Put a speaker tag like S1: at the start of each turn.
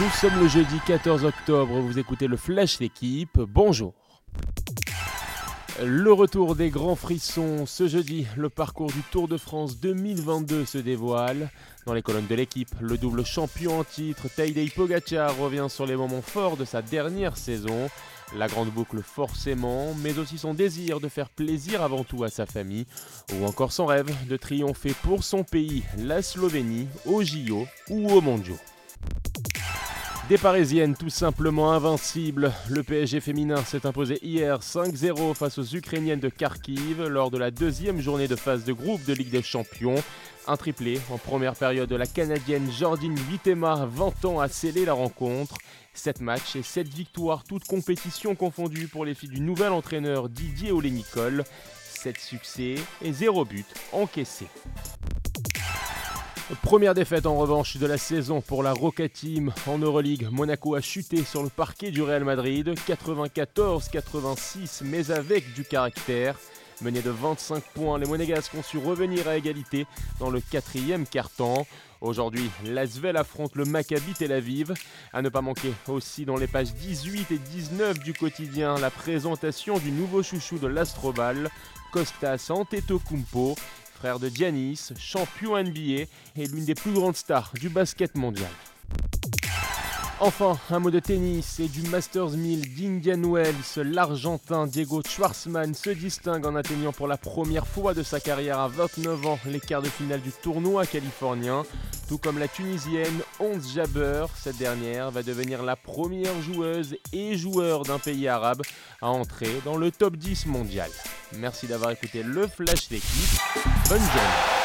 S1: Nous sommes le jeudi 14 octobre, vous écoutez le Flash d'équipe, bonjour. Le retour des grands frissons. Ce jeudi, le parcours du Tour de France 2022 se dévoile. Dans les colonnes de l'équipe, le double champion en titre, Tadej Pogacar, revient sur les moments forts de sa dernière saison. La grande boucle forcément, mais aussi son désir de faire plaisir avant tout à sa famille, ou encore son rêve de triompher pour son pays, la Slovénie, au JO ou au Mondiaux. Des Parisiennes tout simplement invincibles. Le PSG féminin s'est imposé hier 5-0 face aux Ukrainiennes de Kharkiv lors de la deuxième journée de phase de groupe de Ligue des Champions. Un triplé en première période de la Canadienne Jordine Vitema 20 ans a scellé la rencontre. 7 matchs et 7 victoires, toutes compétitions confondues pour les filles du nouvel entraîneur Didier Olé-Nicole. 7 succès et 0 but encaissés. Première défaite en revanche de la saison pour la Roca Team en Euroleague. Monaco a chuté sur le parquet du Real Madrid, 94-86, mais avec du caractère. Mené de 25 points, les Monégasques ont su revenir à égalité dans le quatrième quart-temps. Aujourd'hui, l'Asvel affronte le Maccabi Tel Aviv. À ne pas manquer aussi dans les pages 18 et 19 du quotidien la présentation du nouveau chouchou de l'Astrobal, Costas Antetokounmpo frère de Giannis, champion NBA et l'une des plus grandes stars du basket mondial. Enfin, un mot de tennis et du Masters 1000 d'Indian Wells. L'Argentin Diego Schwartzman se distingue en atteignant pour la première fois de sa carrière à 29 ans les quarts de finale du tournoi californien. Tout comme la Tunisienne Onze Jabber, cette dernière va devenir la première joueuse et joueur d'un pays arabe à entrer dans le top 10 mondial. Merci d'avoir écouté le Flash d'équipe. Bonne journée